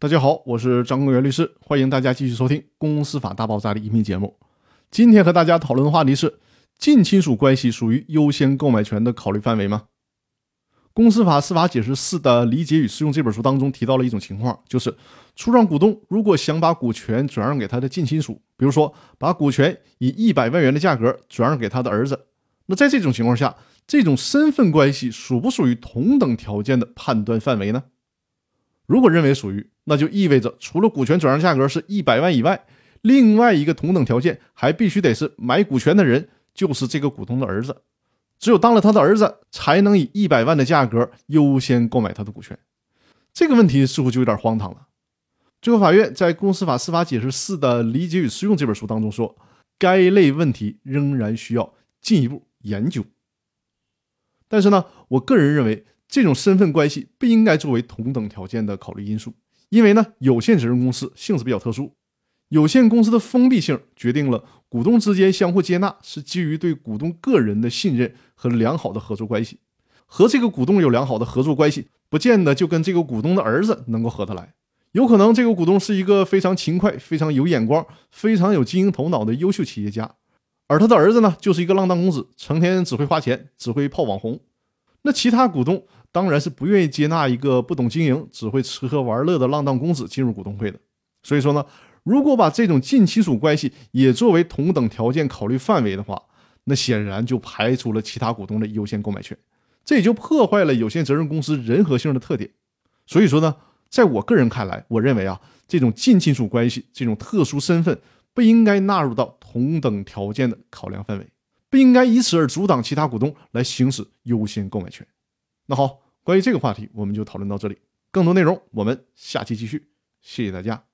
大家好，我是张公元律师，欢迎大家继续收听《公司法大爆炸》的音频节目。今天和大家讨论的话题是：近亲属关系属于优先购买权的考虑范围吗？《公司法司法解释四》的理解与适用这本书当中提到了一种情况，就是出让股东如果想把股权转让给他的近亲属，比如说把股权以一百万元的价格转让给他的儿子，那在这种情况下，这种身份关系属不属于同等条件的判断范围呢？如果认为属于，那就意味着除了股权转让价格是一百万以外，另外一个同等条件还必须得是买股权的人就是这个股东的儿子，只有当了他的儿子，才能以一百万的价格优先购买他的股权。这个问题似乎就有点荒唐了。最高法院在《公司法司法解释四的理解与适用》这本书当中说，该类问题仍然需要进一步研究。但是呢，我个人认为。这种身份关系不应该作为同等条件的考虑因素，因为呢，有限责任公司性质比较特殊，有限公司的封闭性决定了股东之间相互接纳是基于对股东个人的信任和良好的合作关系。和这个股东有良好的合作关系，不见得就跟这个股东的儿子能够合得来。有可能这个股东是一个非常勤快、非常有眼光、非常有经营头脑的优秀企业家，而他的儿子呢，就是一个浪荡公子，成天只会花钱，只会泡网红。那其他股东。当然是不愿意接纳一个不懂经营、只会吃喝玩乐的浪荡公子进入股东会的。所以说呢，如果把这种近亲属关系也作为同等条件考虑范围的话，那显然就排除了其他股东的优先购买权，这也就破坏了有限责任公司人和性的特点。所以说呢，在我个人看来，我认为啊，这种近亲属关系这种特殊身份不应该纳入到同等条件的考量范围，不应该以此而阻挡其他股东来行使优先购买权。那好，关于这个话题，我们就讨论到这里。更多内容，我们下期继续。谢谢大家。